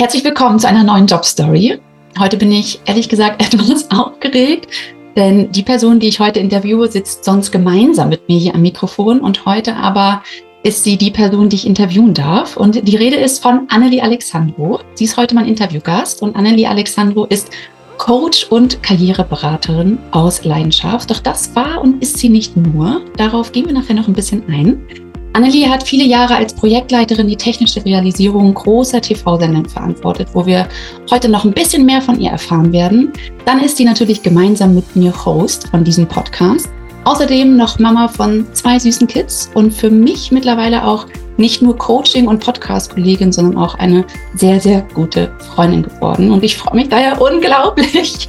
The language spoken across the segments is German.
Herzlich willkommen zu einer neuen Jobstory. Heute bin ich ehrlich gesagt etwas aufgeregt, denn die Person, die ich heute interviewe, sitzt sonst gemeinsam mit mir hier am Mikrofon und heute aber ist sie die Person, die ich interviewen darf. Und die Rede ist von Annelie Alexandro. Sie ist heute mein Interviewgast und Annelie Alexandro ist Coach und Karriereberaterin aus Leidenschaft. Doch das war und ist sie nicht nur. Darauf gehen wir nachher noch ein bisschen ein. Annelie hat viele Jahre als Projektleiterin die technische Realisierung großer TV-Sendungen verantwortet, wo wir heute noch ein bisschen mehr von ihr erfahren werden. Dann ist sie natürlich gemeinsam mit mir Host von diesem Podcast. Außerdem noch Mama von zwei süßen Kids und für mich mittlerweile auch nicht nur Coaching- und Podcast-Kollegin, sondern auch eine sehr, sehr gute Freundin geworden. Und ich freue mich daher unglaublich,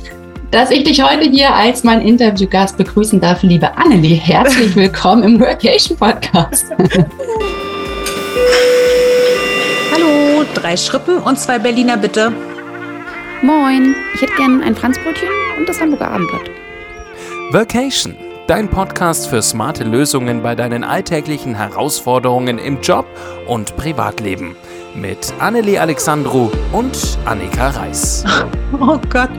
dass ich dich heute hier als mein Interviewgast begrüßen darf, liebe Annelie. Herzlich willkommen im Workation Podcast. Hallo, drei Schrippen und zwei Berliner bitte. Moin, ich hätte gern ein Franzbrötchen und das Hamburger Abendblatt. Vacation, dein Podcast für smarte Lösungen bei deinen alltäglichen Herausforderungen im Job und Privatleben. Mit Annelie Alexandru und Annika Reis. Oh Gott,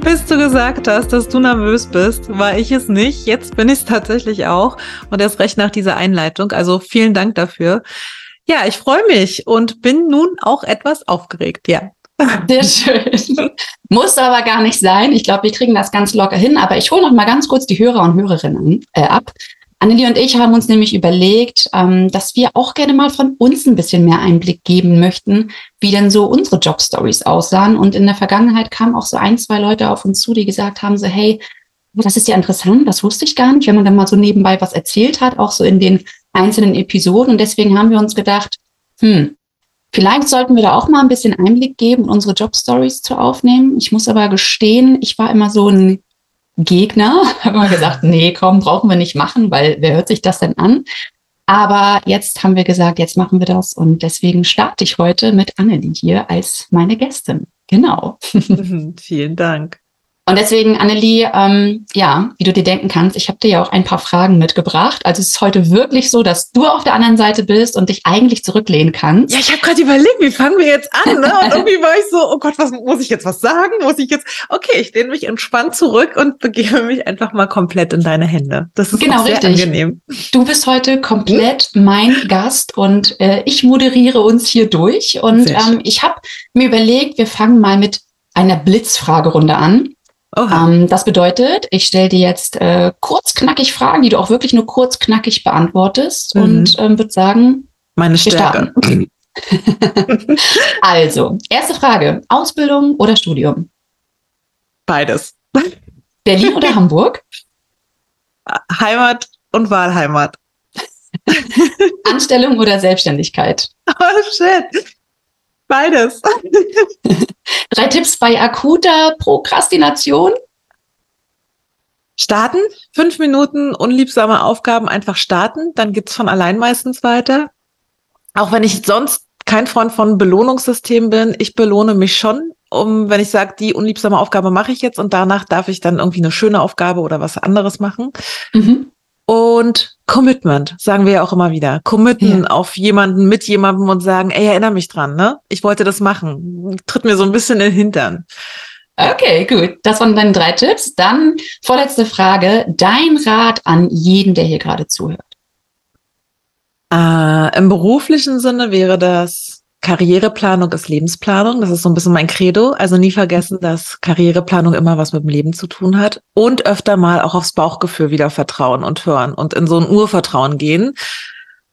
bis du gesagt hast, dass du nervös bist, war ich es nicht. Jetzt bin ich es tatsächlich auch. Und erst recht nach dieser Einleitung. Also vielen Dank dafür. Ja, ich freue mich und bin nun auch etwas aufgeregt. Ja. Sehr schön. Muss aber gar nicht sein. Ich glaube, wir kriegen das ganz locker hin. Aber ich hole noch mal ganz kurz die Hörer und Hörerinnen äh, ab. Annelie und ich haben uns nämlich überlegt, ähm, dass wir auch gerne mal von uns ein bisschen mehr Einblick geben möchten, wie denn so unsere Jobstories aussahen. Und in der Vergangenheit kamen auch so ein, zwei Leute auf uns zu, die gesagt haben, so, hey, das ist ja interessant, das wusste ich gar nicht, wenn man dann mal so nebenbei was erzählt hat, auch so in den einzelnen Episoden. Und deswegen haben wir uns gedacht, hm, vielleicht sollten wir da auch mal ein bisschen Einblick geben, unsere Jobstories zu aufnehmen. Ich muss aber gestehen, ich war immer so ein Gegner. Haben wir gesagt, nee, komm, brauchen wir nicht machen, weil wer hört sich das denn an? Aber jetzt haben wir gesagt, jetzt machen wir das und deswegen starte ich heute mit Annelie hier als meine Gästin. Genau. Vielen Dank. Und deswegen, Annelie, ähm, ja, wie du dir denken kannst, ich habe dir ja auch ein paar Fragen mitgebracht. Also es ist heute wirklich so, dass du auf der anderen Seite bist und dich eigentlich zurücklehnen kannst. Ja, ich habe gerade überlegt, wie fangen wir jetzt an? Ne? Und irgendwie war ich so, oh Gott, was muss ich jetzt was sagen? Muss ich jetzt? Okay, ich lehne mich entspannt zurück und begebe mich einfach mal komplett in deine Hände. Das ist genau, sehr richtig. angenehm. Du bist heute komplett hm? mein Gast und äh, ich moderiere uns hier durch. Und ähm, ich habe mir überlegt, wir fangen mal mit einer Blitzfragerunde an. Ähm, das bedeutet, ich stelle dir jetzt äh, kurz knackig Fragen, die du auch wirklich nur kurz knackig beantwortest mhm. und ähm, würde sagen, meine Stärke. also, erste Frage: Ausbildung oder Studium? Beides. Berlin oder Hamburg? Heimat und Wahlheimat. Anstellung oder Selbstständigkeit? Oh shit. Beides. Drei Tipps bei akuter Prokrastination. Starten, fünf Minuten unliebsame Aufgaben einfach starten, dann geht's von allein meistens weiter. Auch wenn ich sonst kein Freund von Belohnungssystemen bin, ich belohne mich schon, um wenn ich sage, die unliebsame Aufgabe mache ich jetzt und danach darf ich dann irgendwie eine schöne Aufgabe oder was anderes machen. Mhm. Und Commitment, sagen wir ja auch immer wieder. Committen ja. auf jemanden, mit jemandem und sagen, ey, erinnere mich dran, ne? Ich wollte das machen. Tritt mir so ein bisschen in den Hintern. Okay, gut. Das waren deine drei Tipps. Dann vorletzte Frage. Dein Rat an jeden, der hier gerade zuhört. Äh, Im beruflichen Sinne wäre das Karriereplanung ist Lebensplanung. Das ist so ein bisschen mein Credo. Also nie vergessen, dass Karriereplanung immer was mit dem Leben zu tun hat. Und öfter mal auch aufs Bauchgefühl wieder vertrauen und hören und in so ein Urvertrauen gehen.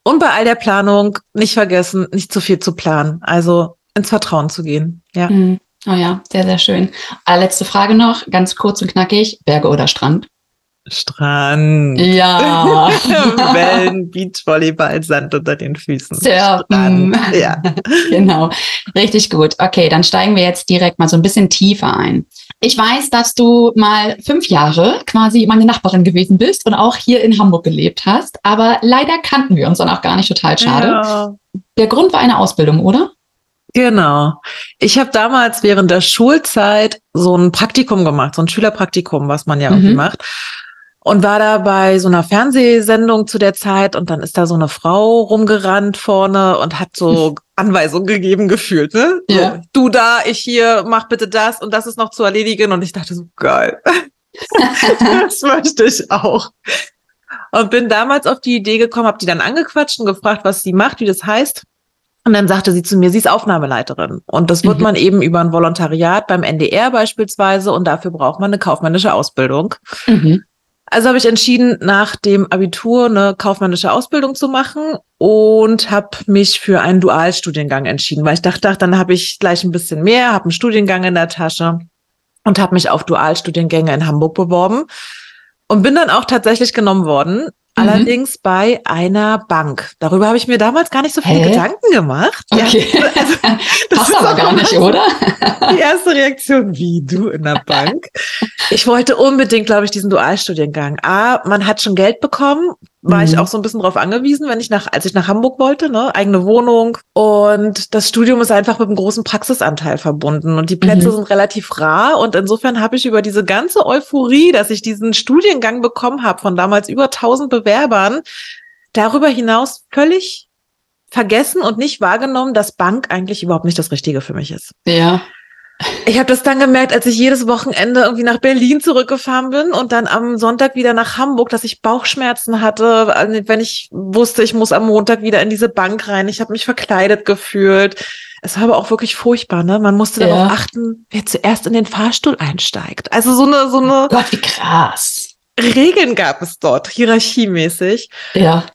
Und bei all der Planung nicht vergessen, nicht zu viel zu planen. Also ins Vertrauen zu gehen. Ja. Mhm. Oh ja, sehr, sehr schön. Letzte Frage noch, ganz kurz und knackig. Berge oder Strand? Strand. Ja. Wellen, Beachvolleyball, Sand unter den Füßen. Surfen. Ja. genau. Richtig gut. Okay, dann steigen wir jetzt direkt mal so ein bisschen tiefer ein. Ich weiß, dass du mal fünf Jahre quasi meine Nachbarin gewesen bist und auch hier in Hamburg gelebt hast. Aber leider kannten wir uns dann auch gar nicht total schade. Ja. Der Grund war eine Ausbildung, oder? Genau. Ich habe damals während der Schulzeit so ein Praktikum gemacht, so ein Schülerpraktikum, was man ja irgendwie mhm. macht. Und war da bei so einer Fernsehsendung zu der Zeit und dann ist da so eine Frau rumgerannt vorne und hat so Anweisungen gegeben gefühlt, ne? So, Ja. Du da, ich hier, mach bitte das und das ist noch zu erledigen und ich dachte so geil. das möchte ich auch. Und bin damals auf die Idee gekommen, habe die dann angequatscht und gefragt, was sie macht, wie das heißt. Und dann sagte sie zu mir, sie ist Aufnahmeleiterin. Und das wird Mhm. man eben über ein Volontariat beim NDR beispielsweise und dafür braucht man eine kaufmännische Ausbildung. Mhm. Also habe ich entschieden, nach dem Abitur eine kaufmännische Ausbildung zu machen und habe mich für einen Dualstudiengang entschieden, weil ich dachte, ach, dann habe ich gleich ein bisschen mehr, habe einen Studiengang in der Tasche und habe mich auf Dualstudiengänge in Hamburg beworben und bin dann auch tatsächlich genommen worden. Mhm. Allerdings bei einer Bank. Darüber habe ich mir damals gar nicht so viele Hä? Gedanken gemacht. Okay. also, das Passt ist aber gar nicht, oder? die erste Reaktion, wie du in der Bank. Ich wollte unbedingt, glaube ich, diesen Dualstudiengang. A, man hat schon Geld bekommen, war ich Mhm. auch so ein bisschen drauf angewiesen, wenn ich nach, als ich nach Hamburg wollte, ne, eigene Wohnung. Und das Studium ist einfach mit einem großen Praxisanteil verbunden und die Plätze Mhm. sind relativ rar. Und insofern habe ich über diese ganze Euphorie, dass ich diesen Studiengang bekommen habe von damals über 1000 Bewerbern, darüber hinaus völlig vergessen und nicht wahrgenommen, dass Bank eigentlich überhaupt nicht das Richtige für mich ist. Ja. Ich habe das dann gemerkt, als ich jedes Wochenende irgendwie nach Berlin zurückgefahren bin und dann am Sonntag wieder nach Hamburg, dass ich Bauchschmerzen hatte, wenn ich wusste, ich muss am Montag wieder in diese Bank rein. Ich habe mich verkleidet gefühlt. Es war aber auch wirklich furchtbar, ne? Man musste Ja. darauf achten, wer zuerst in den Fahrstuhl einsteigt. Also so eine so eine Gott, wie krass. Regeln gab es dort, hierarchiemäßig. Ja.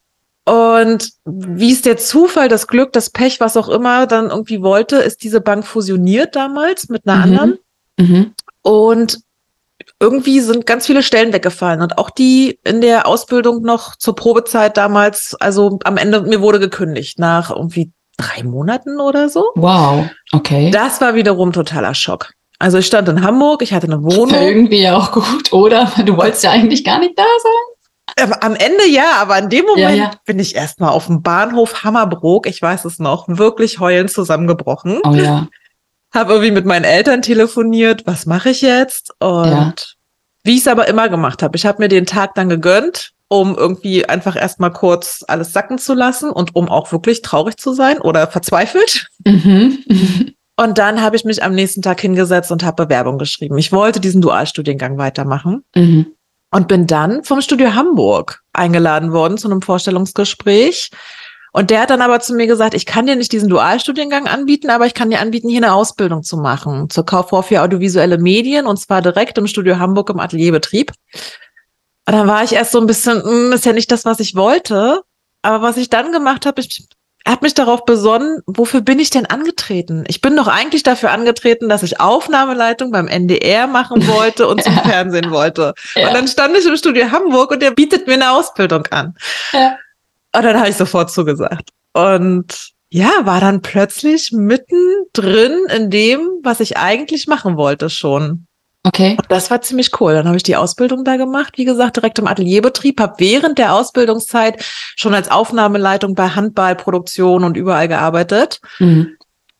Und wie es der Zufall, das Glück, das Pech, was auch immer dann irgendwie wollte, ist diese Bank fusioniert damals mit einer Mhm. anderen. Mhm. Und irgendwie sind ganz viele Stellen weggefallen und auch die in der Ausbildung noch zur Probezeit damals, also am Ende, mir wurde gekündigt nach irgendwie drei Monaten oder so. Wow. Okay. Das war wiederum totaler Schock. Also ich stand in Hamburg, ich hatte eine Ist ja Wohnung. irgendwie auch gut, oder? Du wolltest ja eigentlich gar nicht da sein. Am Ende ja, aber in dem Moment Ja, ja. bin ich erstmal auf dem Bahnhof Hammerbrook, ich weiß es noch, wirklich heulend zusammengebrochen. Oh ja. Habe irgendwie mit meinen Eltern telefoniert, was mache ich jetzt? Und Ja. wie ich es aber immer gemacht habe, ich habe mir den Tag dann gegönnt, um irgendwie einfach erstmal kurz alles sacken zu lassen und um auch wirklich traurig zu sein oder verzweifelt. Mhm. Und dann habe ich mich am nächsten Tag hingesetzt und habe Bewerbung geschrieben. Ich wollte diesen Dualstudiengang weitermachen Mhm. Und bin dann vom Studio Hamburg eingeladen worden zu einem Vorstellungsgespräch. Und der hat dann aber zu mir gesagt, ich kann dir nicht diesen Dualstudiengang anbieten, aber ich kann dir anbieten, hier eine Ausbildung zu machen zur Kauffrau für audiovisuelle Medien und zwar direkt im Studio Hamburg im Atelierbetrieb. Und dann war ich erst so ein bisschen, "Hm, ist ja nicht das, was ich wollte. Aber was ich dann gemacht habe, ich habe mich darauf besonnen, wofür bin ich denn angetreten? Ich bin doch eigentlich dafür angetreten, dass ich Aufnahmeleitung beim NDR machen wollte und zum Ja. Fernsehen wollte. Ja. Und dann stand ich im Studio Hamburg und der bietet mir eine Ausbildung an. Ja. Und dann habe ich sofort zugesagt. Und ja, war dann plötzlich mittendrin in dem, was ich eigentlich machen wollte schon. Okay. Und das war ziemlich cool. Dann habe ich die Ausbildung da gemacht, wie gesagt, direkt im Atelierbetrieb, habe während der Ausbildungszeit schon als Aufnahmeleitung bei Handballproduktion und überall gearbeitet Mhm.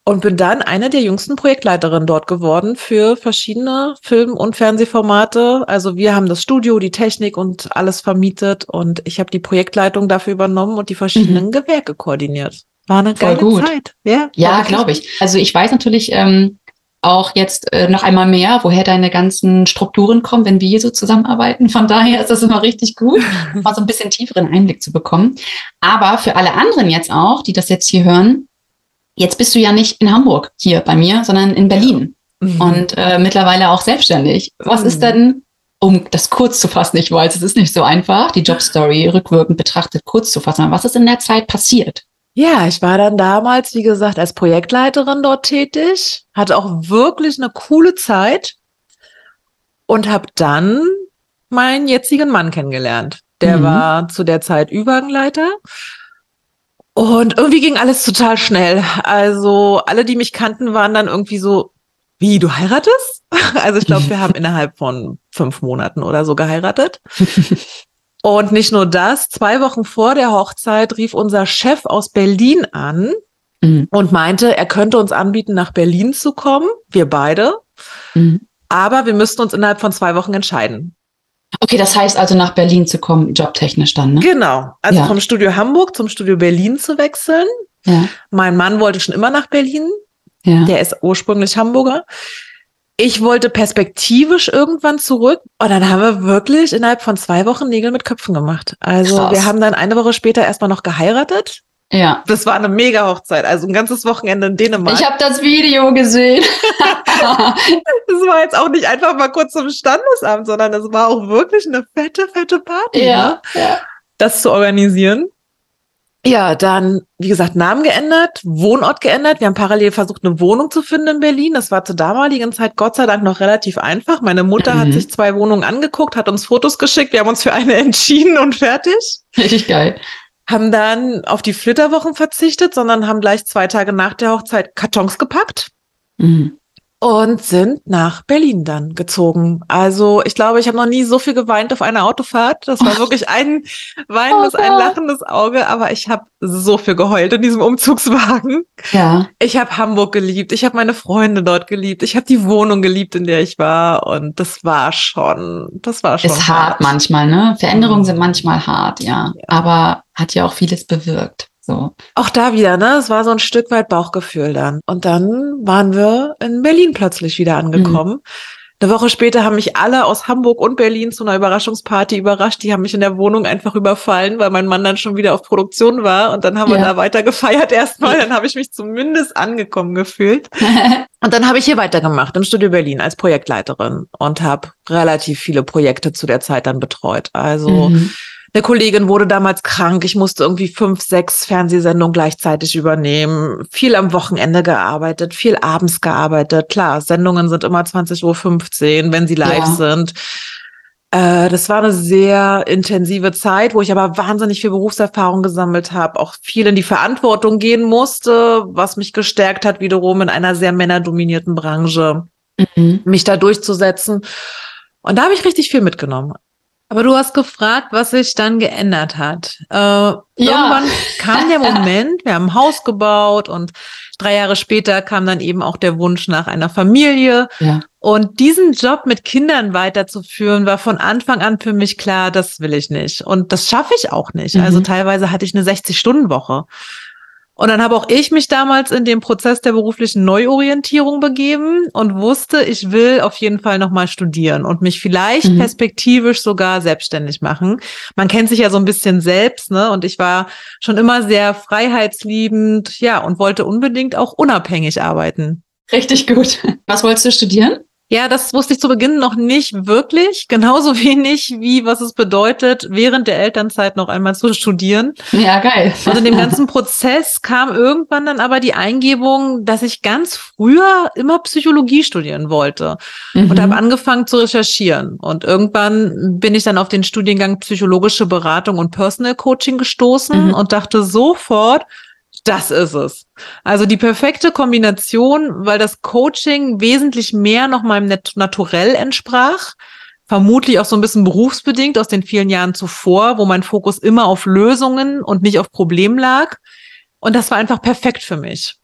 und bin dann eine der jüngsten Projektleiterinnen dort geworden für verschiedene Film- und Fernsehformate. Also wir haben das Studio, die Technik und alles vermietet und ich habe die Projektleitung dafür übernommen und die verschiedenen Gewerke koordiniert. War eine Voll geile gut. Zeit. Ja, Ja, glaube ich. Also ich weiß natürlich ähm, auch jetzt äh, noch einmal mehr, woher deine ganzen Strukturen kommen, wenn wir hier so zusammenarbeiten. Von daher ist das immer richtig gut, mal so ein bisschen tieferen Einblick zu bekommen. Aber für alle anderen jetzt auch, die das jetzt hier hören, jetzt bist du ja nicht in Hamburg hier bei mir, sondern in Berlin Mhm. und äh, mittlerweile auch selbstständig. Was Mhm. ist denn, um das kurz zu fassen, ich weiß, es ist nicht so einfach, die Jobstory rückwirkend betrachtet kurz zu fassen, was ist in der Zeit passiert? Ja, ich war dann damals, wie gesagt, als Projektleiterin dort tätig, hatte auch wirklich eine coole Zeit und habe dann meinen jetzigen Mann kennengelernt. Der Mhm. war zu der Zeit Übergangleiter. Und irgendwie ging alles total schnell. Also alle, die mich kannten, waren dann irgendwie so, wie, du heiratest? Also ich glaube, wir haben innerhalb von fünf Monaten oder so geheiratet. Und nicht nur das, zwei Wochen vor der Hochzeit rief unser Chef aus Berlin an Mhm. und meinte, er könnte uns anbieten, nach Berlin zu kommen, wir beide, Mhm. aber wir müssten uns innerhalb von zwei Wochen entscheiden. Okay, das heißt also nach Berlin zu kommen, jobtechnisch dann, ne? Genau. Also Ja. vom Studio Hamburg zum Studio Berlin zu wechseln. Ja, Mein Mann wollte schon immer nach Berlin. ja. Der ist ursprünglich Hamburger. Ich wollte perspektivisch irgendwann zurück. Und dann haben wir wirklich innerhalb von zwei Wochen Nägel mit Köpfen gemacht. Also Krass. wir haben dann eine Woche später erstmal noch geheiratet. ja. Das war eine mega Hochzeit. Also ein ganzes Wochenende in Dänemark. Ich habe das Video gesehen. Das war jetzt auch nicht einfach mal kurz zum Standesamt, sondern das war auch wirklich eine fette, fette Party, ne? ja, ja. das zu organisieren. Ja, dann, wie gesagt, Namen geändert, Wohnort geändert. Wir haben parallel versucht, eine Wohnung zu finden in Berlin. Das war zur damaligen Zeit Gott sei Dank noch relativ einfach. Meine Mutter hat Mhm. sich zwei Wohnungen angeguckt, hat uns Fotos geschickt. Wir haben uns für eine entschieden und fertig. Richtig geil. Haben dann auf die Flitterwochen verzichtet, sondern haben gleich zwei Tage nach der Hochzeit Kartons gepackt. Mhm. Und sind nach Berlin dann gezogen. Also ich glaube, ich habe noch nie so viel geweint auf einer Autofahrt. Das war wirklich ein weinendes, Oh ein lachendes Auge, aber ich habe so viel geheult in diesem Umzugswagen. Ja, Ich habe Hamburg geliebt, ich habe meine Freunde dort geliebt, ich habe die Wohnung geliebt, in der ich war und das war schon, das war schon ist hart manchmal, ne? Veränderungen sind manchmal hart, ja. Aber hat ja auch vieles bewirkt. So. Auch da wieder, ne? Es war so ein Stück weit Bauchgefühl dann. Und dann waren wir in Berlin plötzlich wieder angekommen. Eine Woche später haben mich alle aus Hamburg und Berlin zu einer Überraschungsparty überrascht. Die haben mich in der Wohnung einfach überfallen, weil mein Mann dann schon wieder auf Produktion war. Und dann haben wir Ja. da weiter gefeiert erstmal. Dann habe ich mich zumindest angekommen gefühlt. Und dann habe ich hier weitergemacht im Studio Berlin als Projektleiterin und habe relativ viele Projekte zu der Zeit dann betreut. Also Mhm. Eine Kollegin wurde damals krank. Ich musste irgendwie fünf, sechs Fernsehsendungen gleichzeitig übernehmen. Viel am Wochenende gearbeitet, viel abends gearbeitet. Klar, Sendungen sind immer 20.15 Uhr, wenn sie live Ja. sind. Äh, Das war eine sehr intensive Zeit, wo ich aber wahnsinnig viel Berufserfahrung gesammelt habe, auch viel in die Verantwortung gehen musste, was mich gestärkt hat, wiederum in einer sehr männerdominierten Branche Mhm. mich da durchzusetzen. Und da habe ich richtig viel mitgenommen. Aber du hast gefragt, was sich dann geändert hat. Äh, Irgendwann kam der Moment, wir haben ein Haus gebaut und drei Jahre später kam dann eben auch der Wunsch nach einer Familie. Ja. Und diesen Job mit Kindern weiterzuführen, war von Anfang an für mich klar, das will ich nicht. Und das schaffe ich auch nicht. Mhm. Also teilweise hatte ich eine 60-Stunden-Woche. Und dann habe auch ich mich damals in den Prozess der beruflichen Neuorientierung begeben und wusste, ich will auf jeden Fall nochmal studieren und mich vielleicht Mhm. perspektivisch sogar selbstständig machen. Man kennt sich ja so ein bisschen selbst, ne? Und ich war schon immer sehr freiheitsliebend, ja, und wollte unbedingt auch unabhängig arbeiten. Richtig gut. Was wolltest du studieren? Ja, das wusste ich zu Beginn noch nicht wirklich. Genauso wenig wie was es bedeutet, während der Elternzeit noch einmal zu studieren. Ja, geil. Und in dem ganzen Prozess kam irgendwann dann aber die Eingebung, dass ich ganz früher immer Psychologie studieren wollte Mhm. und habe angefangen zu recherchieren. Und irgendwann bin ich dann auf den Studiengang psychologische Beratung und Personal Coaching gestoßen Mhm. und dachte sofort, das ist es. Also die perfekte Kombination, weil das Coaching wesentlich mehr noch meinem Nat Naturell entsprach. Vermutlich auch so ein bisschen berufsbedingt aus den vielen Jahren zuvor, wo mein Fokus immer auf Lösungen und nicht auf Problemen lag. Und das war einfach perfekt für mich.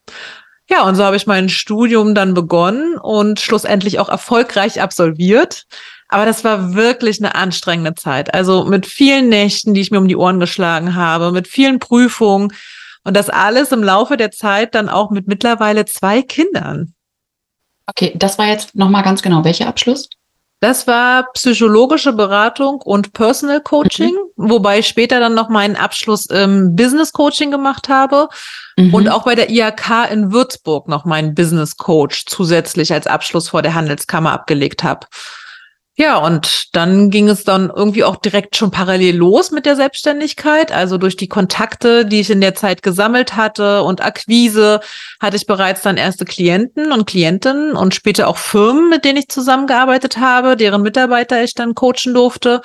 Ja, und so habe ich mein Studium dann begonnen und schlussendlich auch erfolgreich absolviert. Aber das war wirklich eine anstrengende Zeit. Also mit vielen Nächten, die ich mir um die Ohren geschlagen habe, mit vielen Prüfungen und das alles im Laufe der Zeit dann auch mit mittlerweile zwei Kindern. Okay, das war jetzt nochmal ganz genau. Welcher Abschluss? Das war psychologische Beratung und Personal Coaching, wobei ich später dann noch meinen Abschluss im Business Coaching gemacht habe Mhm. und auch bei der IHK in Würzburg noch meinen Business Coach zusätzlich als Abschluss vor der Handelskammer abgelegt habe. Ja, und dann ging es dann irgendwie auch direkt schon parallel los mit der Selbstständigkeit. Also durch die Kontakte, die ich in der Zeit gesammelt hatte und Akquise, hatte ich bereits dann erste Klienten und Klientinnen und später auch Firmen, mit denen ich zusammengearbeitet habe, deren Mitarbeiter ich dann coachen durfte.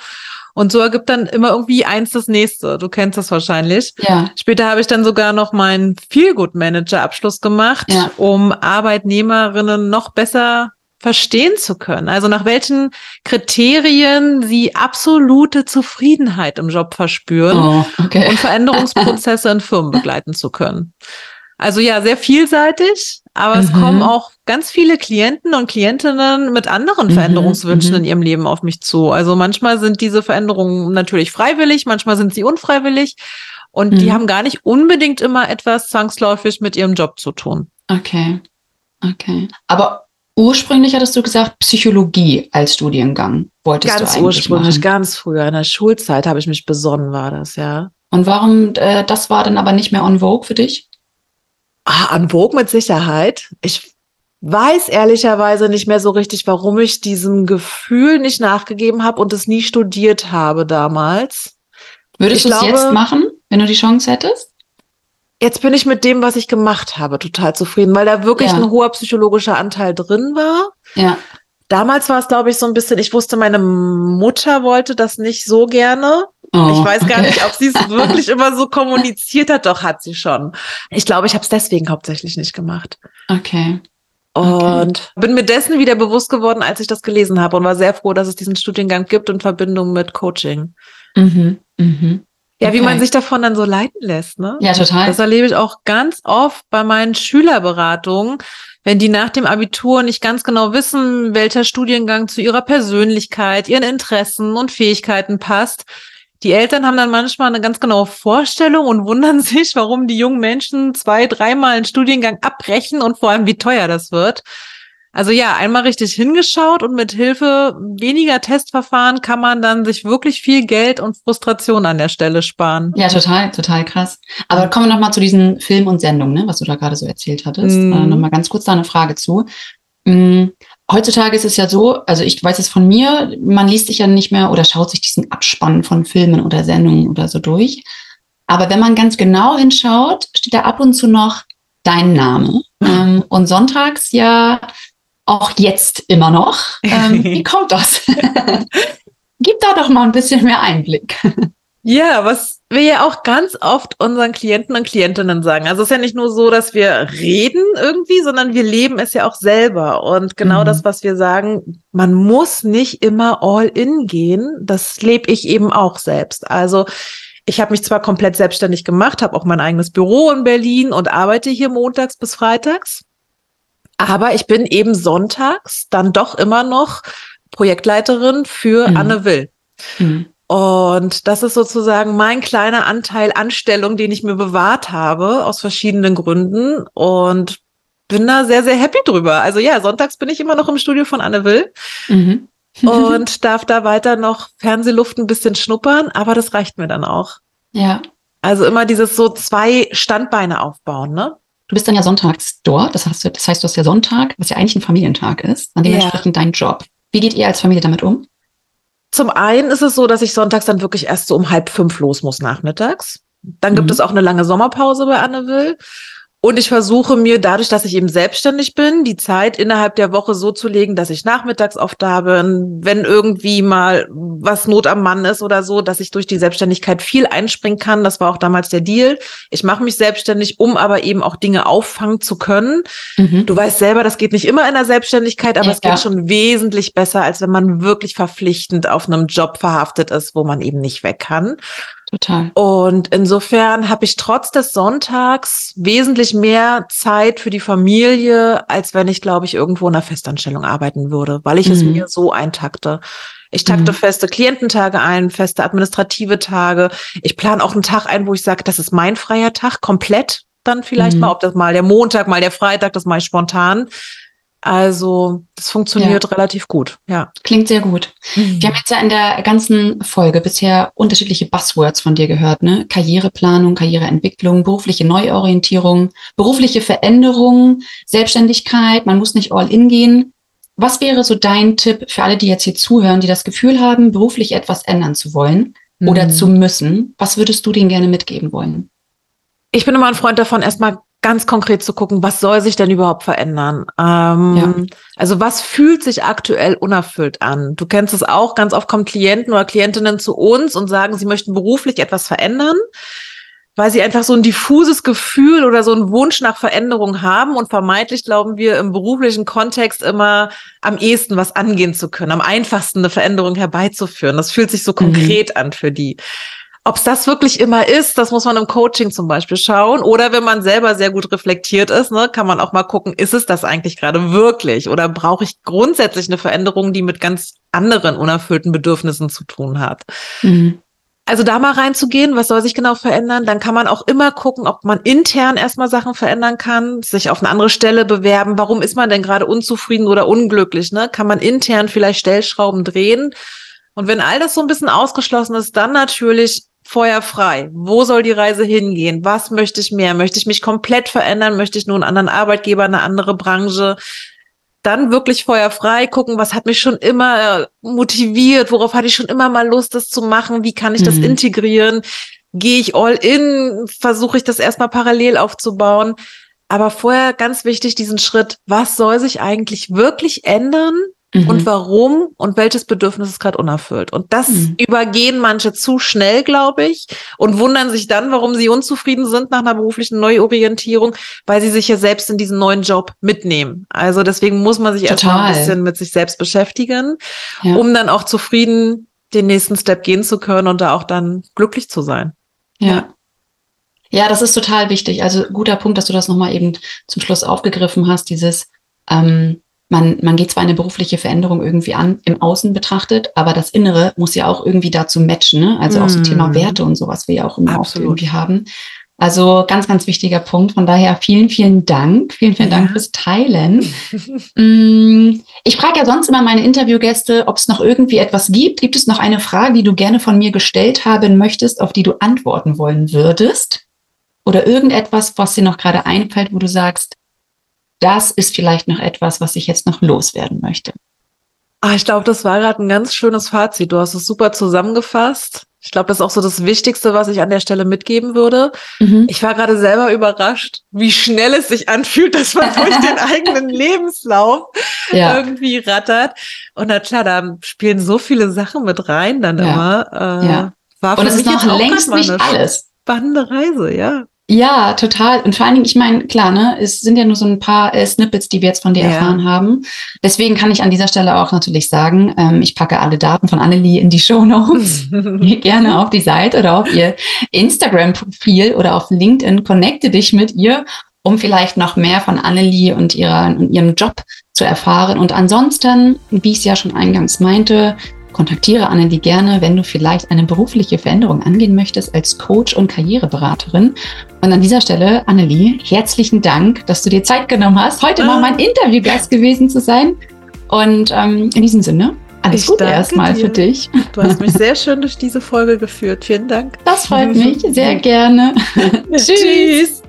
Und so ergibt dann immer irgendwie eins das nächste. Du kennst das wahrscheinlich. Ja. Später habe ich dann sogar noch meinen Feelgood Manager Abschluss gemacht, Ja. um Arbeitnehmerinnen noch besser verstehen zu können. Also nach welchen Kriterien sie absolute Zufriedenheit im Job verspüren Oh, okay. und Veränderungsprozesse in Firmen begleiten zu können. Also ja, sehr vielseitig, aber es Mhm. kommen auch ganz viele Klienten und Klientinnen mit anderen Mhm, Veränderungswünschen mhm. in ihrem Leben auf mich zu. Also manchmal sind diese Veränderungen natürlich freiwillig, manchmal sind sie unfreiwillig und die Mhm. haben gar nicht unbedingt immer etwas zwangsläufig mit ihrem Job zu tun. Okay. Okay. Aber ursprünglich hattest du gesagt, Psychologie als Studiengang wolltest du ganz eigentlich ursprünglich, machen. ganz früher in der Schulzeit habe ich mich besonnen, war das, ja. Und warum, äh, das war dann aber nicht mehr on vogue für dich? Ah, an Vogue mit Sicherheit. Ich weiß ehrlicherweise nicht mehr so richtig, warum ich diesem Gefühl nicht nachgegeben habe und es nie studiert habe damals. Würdest du es jetzt machen, wenn du die Chance hättest? Jetzt bin ich mit dem, was ich gemacht habe, total zufrieden, weil da wirklich Ja. ein hoher psychologischer Anteil drin war. Ja. Damals war es, glaube ich, so ein bisschen, ich wusste, meine Mutter wollte das nicht so gerne. Oh, ich weiß gar okay. nicht, ob sie es wirklich immer so kommuniziert hat. Doch, hat sie schon. Ich glaube, ich habe es deswegen hauptsächlich nicht gemacht. Okay. Okay. Und bin mir dessen wieder bewusst geworden, als ich das gelesen habe und war sehr froh, dass es diesen Studiengang gibt in Verbindung mit Coaching. Mhm. Mhm. Ja, wie Okay. man sich davon dann so leiten lässt, ne? Ja, total. Das erlebe ich auch ganz oft bei meinen Schülerberatungen, wenn die nach dem Abitur nicht ganz genau wissen, welcher Studiengang zu ihrer Persönlichkeit, ihren Interessen und Fähigkeiten passt. Die Eltern haben dann manchmal eine ganz genaue Vorstellung und wundern sich, warum die jungen Menschen zwei, dreimal einen Studiengang abbrechen und vor allem, wie teuer das wird. Also ja, einmal richtig hingeschaut und mit Hilfe weniger Testverfahren kann man dann sich wirklich viel Geld und Frustration an der Stelle sparen. Ja, total, total krass. Aber kommen wir nochmal zu diesen Film und Sendungen, ne, was du da gerade so erzählt hattest. Mhm. Äh, nochmal ganz kurz da eine Frage zu. Mm, Heutzutage ist es ja so, also ich weiß es von mir, man liest sich ja nicht mehr oder schaut sich diesen Abspann von Filmen oder Sendungen oder so durch. Aber wenn man ganz genau hinschaut, steht da ab und zu noch dein Name. Ähm, und sonntags ja auch jetzt immer noch. Ähm, wie kommt das? Gib da doch mal ein bisschen mehr Einblick. Ja, was wir ja auch ganz oft unseren Klienten und Klientinnen sagen. Also es ist ja nicht nur so, dass wir reden irgendwie, sondern wir leben es ja auch selber. Und genau Mhm. das, was wir sagen, man muss nicht immer all in gehen. Das lebe ich eben auch selbst. Also ich habe mich zwar komplett selbstständig gemacht, habe auch mein eigenes Büro in Berlin und arbeite hier montags bis freitags. Aber ich bin eben sonntags dann doch immer noch Projektleiterin für Mhm. Anne Will. Mhm. Und das ist sozusagen mein kleiner Anteil Anstellung, den ich mir bewahrt habe, aus verschiedenen Gründen. Und bin da sehr, sehr happy drüber. Also ja, sonntags bin ich immer noch im Studio von Anne Will Mhm. und darf da weiter noch Fernsehluft ein bisschen schnuppern, aber das reicht mir dann auch. ja. Also immer dieses so zwei Standbeine aufbauen, ne? Du bist dann ja sonntags dort. Das heißt, das heißt, du hast ja Sonntag, was ja eigentlich ein Familientag ist, dann Ja. dementsprechend dein Job. Wie geht ihr als Familie damit um? Zum einen ist es so, dass ich sonntags dann wirklich erst so um halb fünf los muss nachmittags. Dann gibt Mhm. es auch eine lange Sommerpause bei Anne Will. Und ich versuche mir dadurch, dass ich eben selbstständig bin, die Zeit innerhalb der Woche so zu legen, dass ich nachmittags oft da bin, wenn irgendwie mal was Not am Mann ist oder so, dass ich durch die Selbstständigkeit viel einspringen kann. Das war auch damals der Deal. Ich mache mich selbstständig, um aber eben auch Dinge auffangen zu können. Mhm. Du weißt selber, das geht nicht immer in der Selbstständigkeit, aber Ja. es geht schon wesentlich besser, als wenn man wirklich verpflichtend auf einem Job verhaftet ist, wo man eben nicht weg kann. Total. Und insofern habe ich trotz des Sonntags wesentlich mehr Zeit für die Familie, als wenn ich, glaube ich, irgendwo in einer Festanstellung arbeiten würde, weil ich es Mhm. mir so eintakte. Ich takte Mhm. feste Kliententage ein, feste administrative Tage. Ich plane auch einen Tag ein, wo ich sage, das ist mein freier Tag, komplett dann vielleicht Mhm. mal, ob das mal der Montag, mal der Freitag, das ich spontan. Also das funktioniert relativ gut, ja. Klingt sehr gut. Wir haben jetzt ja in der ganzen Folge bisher unterschiedliche Buzzwords von dir gehört, ne? Karriereplanung, Karriereentwicklung, berufliche Neuorientierung, berufliche Veränderung, Selbstständigkeit, man muss nicht all in gehen. Was wäre so dein Tipp für alle, die jetzt hier zuhören, die das Gefühl haben, beruflich etwas ändern zu wollen oder Mhm. zu müssen? Was würdest du denen gerne mitgeben wollen? Ich bin immer ein Freund davon, erstmal ganz konkret zu gucken, was soll sich denn überhaupt verändern? Ähm, Also was fühlt sich aktuell unerfüllt an? Du kennst es auch, ganz oft kommen Klienten oder Klientinnen zu uns und sagen, sie möchten beruflich etwas verändern, weil sie einfach so ein diffuses Gefühl oder so einen Wunsch nach Veränderung haben und vermeintlich glauben wir im beruflichen Kontext immer am ehesten was angehen zu können, am einfachsten eine Veränderung herbeizuführen. Das fühlt sich so konkret an für die. Ob es das wirklich immer ist, das muss man im Coaching zum Beispiel schauen. Oder wenn man selber sehr gut reflektiert ist, ne, kann man auch mal gucken, ist es das eigentlich gerade wirklich? Oder brauche ich grundsätzlich eine Veränderung, die mit ganz anderen unerfüllten Bedürfnissen zu tun hat? Mhm. Also da mal reinzugehen, was soll sich genau verändern? Dann kann man auch immer gucken, ob man intern erstmal Sachen verändern kann, sich auf eine andere Stelle bewerben. Warum ist man denn gerade unzufrieden oder unglücklich? Ne? Kann man intern vielleicht Stellschrauben drehen? Und wenn all das so ein bisschen ausgeschlossen ist, dann natürlich Feuer frei. Wo soll die Reise hingehen? Was möchte ich mehr? Möchte ich mich komplett verändern? Möchte ich nur einen anderen Arbeitgeber, eine andere Branche? Dann wirklich Feuer frei gucken, was hat mich schon immer äh, motiviert? Worauf hatte ich schon immer mal Lust, das zu machen? Wie kann ich das mhm. integrieren? Gehe ich all in? Versuche ich das erstmal parallel aufzubauen? Aber vorher ganz wichtig diesen Schritt, was soll sich eigentlich wirklich ändern? Mhm. und warum und welches Bedürfnis ist gerade unerfüllt. Und das mhm. übergehen manche zu schnell, glaube ich, und wundern sich dann, warum sie unzufrieden sind nach einer beruflichen Neuorientierung, weil sie sich ja selbst in diesen neuen Job mitnehmen. Also deswegen muss man sich erstmal ein bisschen mit sich selbst beschäftigen, ja. um dann auch zufrieden den nächsten Step gehen zu können und da auch dann glücklich zu sein. Ja. Ja, das ist total wichtig. Also guter Punkt, dass du das nochmal eben zum Schluss aufgegriffen hast, dieses ähm, man, man geht zwar eine berufliche Veränderung irgendwie an, im Außen betrachtet, aber das Innere muss ja auch irgendwie dazu matchen. Ne? Also auch so Thema mhm. Werte und sowas wir ja auch immer auch irgendwie haben. Also ganz, ganz wichtiger Punkt. Von daher vielen, vielen Dank. Vielen, vielen ja. Dank fürs Teilen. Mm, ich frage ja sonst immer meine Interviewgäste, ob es noch irgendwie etwas gibt. Gibt es noch eine Frage, die du gerne von mir gestellt haben möchtest, auf die du antworten wollen würdest? Oder irgendetwas, was dir noch gerade einfällt, wo du sagst, das ist vielleicht noch etwas, was ich jetzt noch loswerden möchte. Ah, ich glaube, das war gerade ein ganz schönes Fazit. Du hast es super zusammengefasst. Ich glaube, das ist auch so das Wichtigste, was ich an der Stelle mitgeben würde. Mhm. Ich war gerade selber überrascht, wie schnell es sich anfühlt, dass man durch den eigenen Lebenslauf ja. irgendwie rattert. Und na klar, da spielen so viele Sachen mit rein dann ja. immer. Äh, ja. War Und es ist noch längst nicht alles. Spannende Reise, ja. Ja, total. Und vor allen Dingen, ich meine, klar, ne, es sind ja nur so ein paar äh, Snippets, die wir jetzt von dir ja. erfahren haben. Deswegen kann ich an dieser Stelle auch natürlich sagen, ähm, ich packe alle Daten von Annelie in die Show Notes. gerne auf die Seite oder auf ihr Instagram-Profil oder auf LinkedIn. Connecte dich mit ihr, um vielleicht noch mehr von Annelie und, ihrer, und ihrem Job zu erfahren. Und ansonsten, wie ich es ja schon eingangs meinte, Kontaktiere Annelie gerne, wenn du vielleicht eine berufliche Veränderung angehen möchtest als Coach und Karriereberaterin. Und an dieser Stelle, Annelie, herzlichen Dank, dass du dir Zeit genommen hast, heute ah. mal mein Interviewgast gewesen zu sein. Und ähm, in diesem Sinne, alles ich Gute erstmal für dich. Du hast mich sehr schön durch diese Folge geführt. Vielen Dank. Das freut mich sehr gerne. Tschüss.